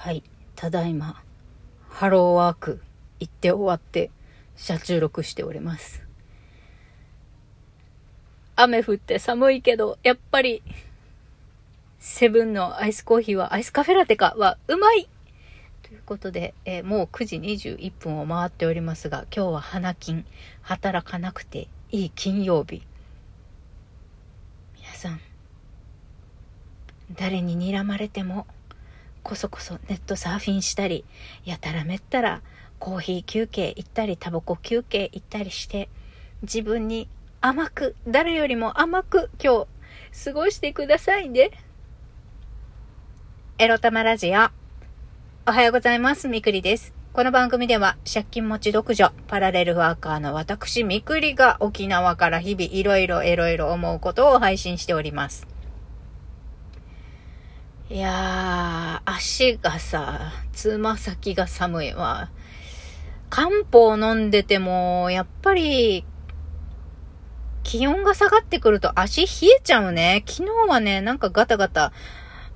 はい。ただいま、ハローワーク行って終わって、車中録しております。雨降って寒いけど、やっぱり、セブンのアイスコーヒーはアイスカフェラテかはうまいということで、えーもう9時21分を回っておりますが、今日は花金、働かなくていい金曜日。皆さん、誰に睨まれても、こそこそネットサーフィンしたり、やたらめったらコーヒー休憩行ったり、タバコ休憩行ったりして、自分に甘く、誰よりも甘く今日過ごしてくださいね。エロ玉ラジオ。おはようございます。みくりです。この番組では借金持ち独女、パラレルワーカーの私みくりが沖縄から日々いろいろいろいろ思うことを配信しております。いやー、足がさ、つま先が寒いわ。漢方飲んでても、やっぱり、気温が下がってくると足冷えちゃうね。昨日はね、なんかガタガタ、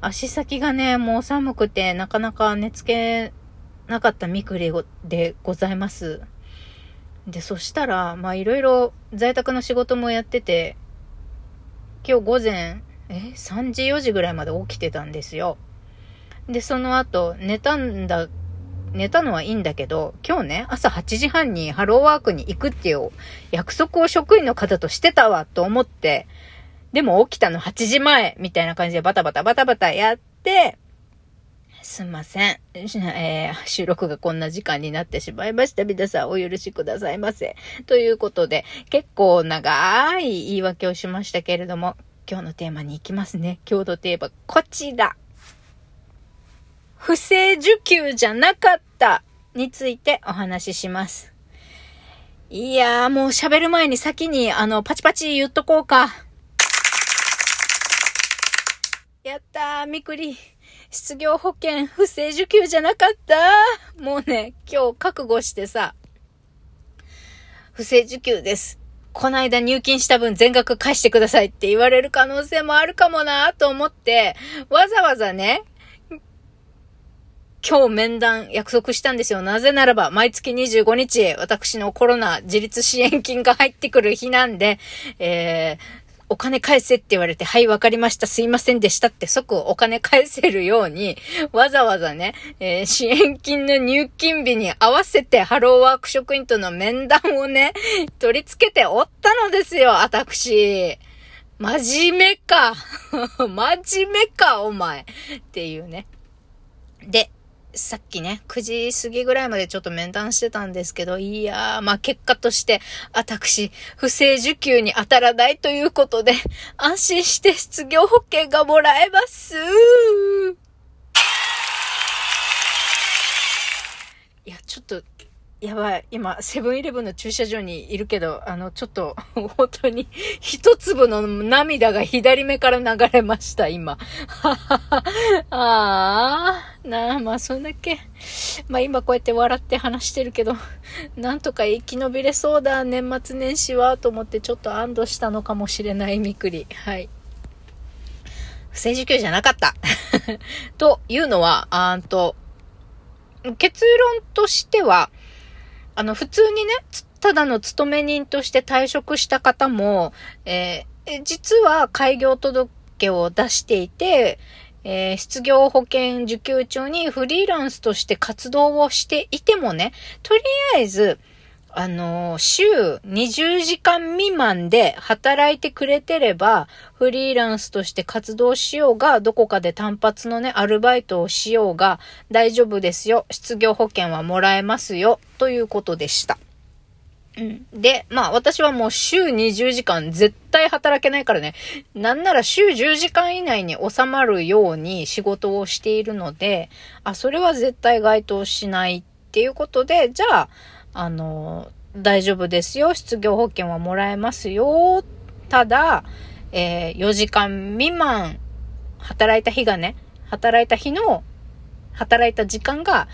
足先がね、もう寒くて、なかなか寝つけなかったみくりでございます。で、そしたら、まあいろいろ在宅の仕事もやってて、今日午前、え ?3 時4時ぐらいまで起きてたんですよ。で、その後、寝たんだ、寝たのはいいんだけど、今日ね、朝8時半にハローワークに行くっていう約束を職員の方としてたわと思って、でも起きたの8時前みたいな感じでバタバタバタバタやって、すんません。えー収録がこんな時間になってしまいました。皆さんお許しくださいませ。ということで、結構長い言い訳をしましたけれども、今日のテーマに行きますね。今日のテーマ、こちら。不正受給じゃなかったについてお話しします。いやーもう喋る前に先にあのパチパチ言っとこうか。やったー、みくり。失業保険不正受給じゃなかった？もうね、今日覚悟してさ、不正受給です。この間入金した分全額返してくださいって言われる可能性もあるかもなと思って、わざわざね、今日面談約束したんですよ。なぜならば、毎月25日、私のコロナ自立支援金が入ってくる日なんで、えー、お金返せって言われて、はい、わかりました、すいませんでしたって即お金返せるように、わざわざね、えー支援金の入金日に合わせてハローワーク職員との面談をね、取り付けておったのですよ、私。真面目か。真面目か、お前。っていうね。で、さっきね、9時過ぎぐらいまでちょっと面談してたんですけど、いやー、まあ結果として、私、不正受給に当たらないということで、安心して失業保険がもらえます。いや、ちょっと、やばい。今、セブンイレブンの駐車場にいるけど、あの、ちょっと、本当に、一粒の涙が左目から流れました、今。ああ、なあ、まあ、そんだけ。まあ、今こうやって笑って話してるけど、なんとか生き延びれそうだ、年末年始は、と思ってちょっと安堵したのかもしれない、みくり。はい。不正受給じゃなかった。というのは、あんと、結論としては、あの、普通にね、ただの勤め人として退職した方も、えー実は開業届を出していて、えー失業保険受給中にフリーランスとして活動をしていてもね、とりあえず、あの週20時間未満で働いてくれてれば、フリーランスとして活動しようが、どこかで単発のね、アルバイトをしようが、大丈夫ですよ。失業保険はもらえますよ。ということでした。うん。で、まあ私はもう週20時間絶対働けないからね。なんなら週10時間以内に収まるように仕事をしているので、あ、それは絶対該当しないっていうことで、じゃあ、あの、大丈夫ですよ。失業保険はもらえますよ。ただ、えー4時間未満働いた日がね、働いた日の働いた時間が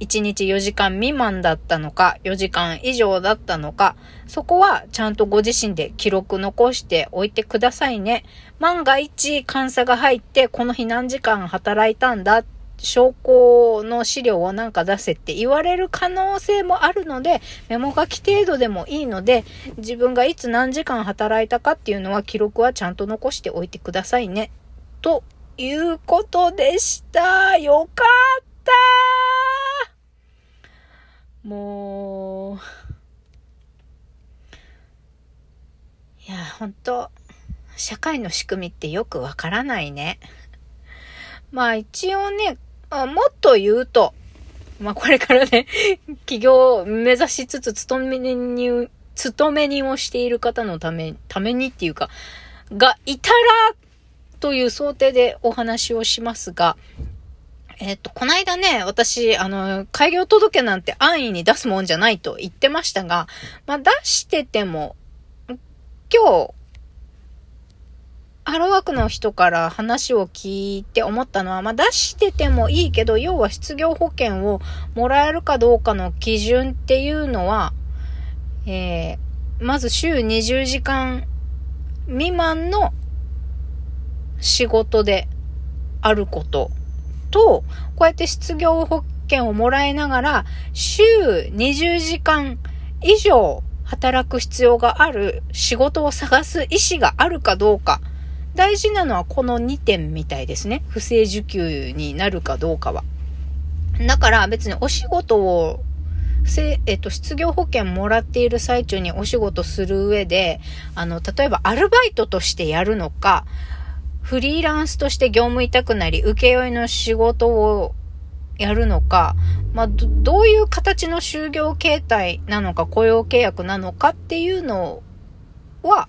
1日4時間未満だったのか、4時間以上だったのか、そこはちゃんとご自身で記録残しておいてくださいね。万が一監査が入って、この日何時間働いたんだっ証拠の資料をなんか出せって言われる可能性もあるので、メモ書き程度でもいいので、自分がいつ何時間働いたかっていうのは記録はちゃんと残しておいてくださいね。ということでした。よかったもう、いや、本当社会の仕組みってよくわからないね。まあ一応ね、あもっと言うと、まあこれからね、起業を目指しつつ勤めに、勤めにをしている方のため、ためにっていうか、がいたら、という想定でお話をしますが、えっ、と、この間ね、私、あの、開業届なんて安易に出すもんじゃないと言ってましたが、まあ出してても、今日、ハローワークの人から話を聞いて思ったのは、まあ、出しててもいいけど、要は失業保険をもらえるかどうかの基準っていうのは、えー、まず週20時間未満の仕事であることと、こうやって失業保険をもらいながら、週20時間以上働く必要がある仕事を探す意思があるかどうか大事なのはこの2点みたいですね。不正受給になるかどうかは。だから別にお仕事を、えっと、失業保険もらっている最中にお仕事する上で、あの、例えばアルバイトとしてやるのか、フリーランスとして業務委託なり、請負いの仕事をやるのか、まあ、どういう形の就業形態なのか、雇用契約なのかっていうのは、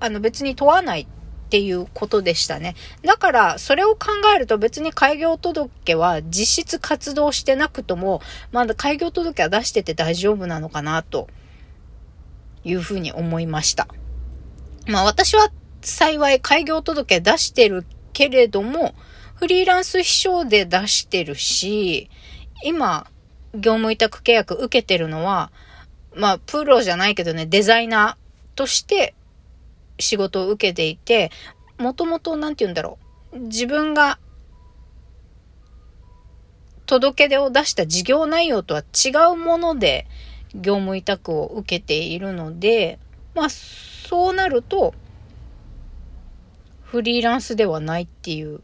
あの別に問わないっていうことでしたね。だから、それを考えると別に開業届は実質活動してなくとも、まだ開業届は出してて大丈夫なのかな、というふうに思いました。まあ私は幸い開業届出してるけれども、フリーランス秘書で出してるし、今、業務委託契約受けてるのは、まあ、プロじゃないけどね、デザイナーとして仕事を受けていて、もともと、なんて言うんだろう。自分が、届け出を出した事業内容とは違うもので、業務委託を受けているので、まあ、そうなると、フリーランスではないっていう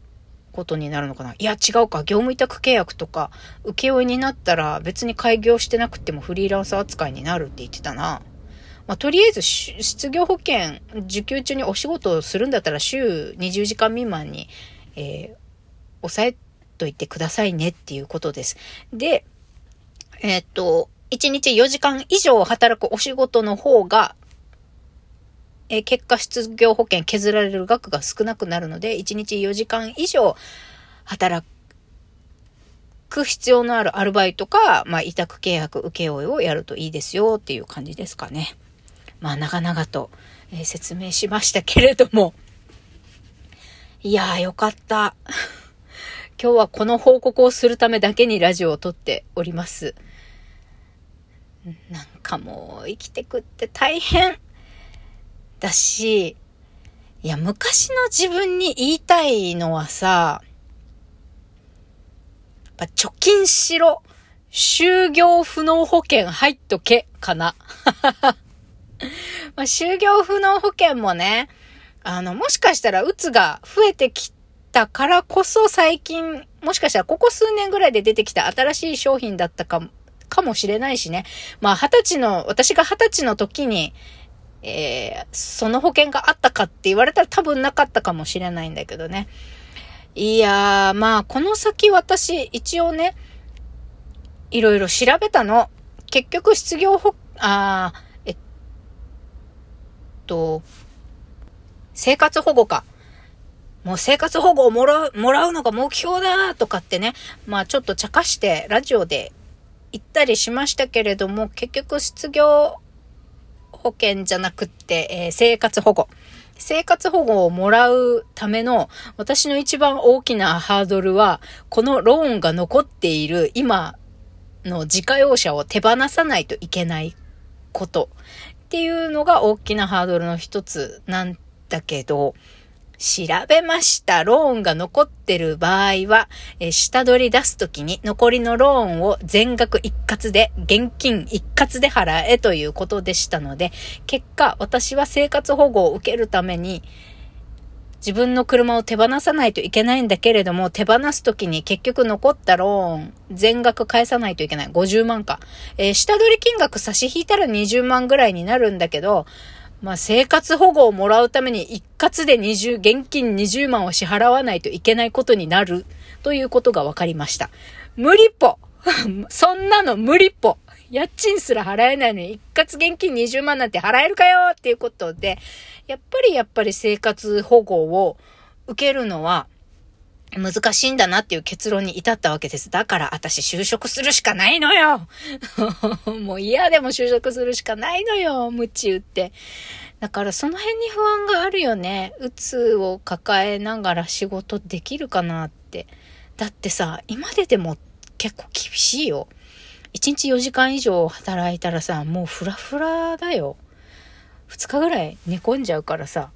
ことになるのかな。いや、違うか。業務委託契約とか、請負になったら別に開業してなくてもフリーランス扱いになるって言ってたな。まあ、とりあえず、失業保険受給中にお仕事をするんだったら週20時間未満に、えー、抑えといてくださいねっていうことです。で、えー、っと、1日4時間以上働くお仕事の方が、えー、結果失業保険削られる額が少なくなるので、1日4時間以上働く必要のあるアルバイトか、まあ、委託契約請負をやるといいですよっていう感じですかね。まあ、長々と、えー、説明しましたけれども。いやー、よかった。今日はこの報告をするためだけにラジオを撮っております。なんかもう生きてくって大変だし、いや、昔の自分に言いたいのはさ、やっぱ貯金しろ。就業不能保険入っとけ、かな。まあ、就業不能保険もね、あの、もしかしたら、うつが増えてきたからこそ最近、もしかしたらここ数年ぐらいで出てきた新しい商品だったかも、かもしれないしね。まあ、二十歳の、私が二十歳の時に、えー、その保険があったかって言われたら多分なかったかもしれないんだけどね。いやー、まあ、この先私、一応ね、いろいろ調べたの。結局、失業保、あー、と、生活保護か。もう生活保護をもらう、もらうのが目標だとかってね、まあちょっと茶化してラジオで言ったりしましたけれども、結局失業保険じゃなくって、えー、生活保護。生活保護をもらうための私の一番大きなハードルは、このローンが残っている今の自家用車を手放さないといけないことっていうのが大きなハードルの一つなんだけど、調べました。ローンが残ってる場合は、え下取り出すときに残りのローンを全額一括で、現金一括で払えということでしたので、結果、私は生活保護を受けるために、自分の車を手放さないといけないんだけれども、手放すときに結局残ったローン、全額返さないといけない。50万か。えー、下取り金額差し引いたら20万ぐらいになるんだけど、まあ、生活保護をもらうために一括で20、現金20万を支払わないといけないことになるということが分かりました。無理っぽ そんなの無理っぽ家賃すら払えないのに一括現金20万なんて払えるかよっていうことで、やっぱりやっぱり生活保護を受けるのは難しいんだなっていう結論に至ったわけです。だから私就職するしかないのよ もう嫌でも就職するしかないのよ無知打って。だからその辺に不安があるよね。うつを抱えながら仕事できるかなって。だってさ、今ででも結構厳しいよ。1日4時間以上働いたらさ、もうフラフラだよ。2日ぐらい寝込んじゃうからさ。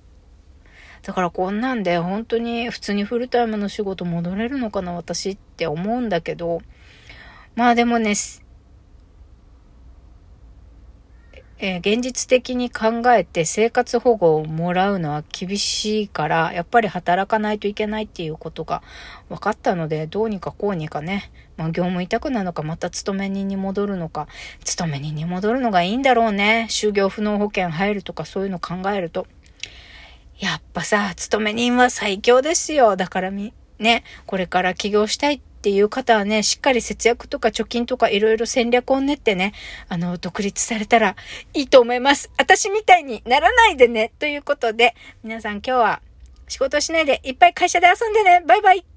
だからこんなんで本当に普通にフルタイムの仕事戻れるのかな私って思うんだけど、まあでもね、えー、現実的に考えて生活保護をもらうのは厳しいから、やっぱり働かないといけないっていうことが分かったので、どうにかこうにかね、まあ業務委託なのか、また勤め人に戻るのか、勤め人に戻るのがいいんだろうね。就業不能保険入るとかそういうの考えると。やっぱさ、勤め人は最強ですよ。だからみ、ね、これから起業したいっていう方はね、しっかり節約とか貯金とかいろいろ戦略を練ってね、あの、独立されたらいいと思います。私みたいにならないでね。ということで、皆さん今日は仕事しないでいっぱい会社で遊んでね。バイバイ。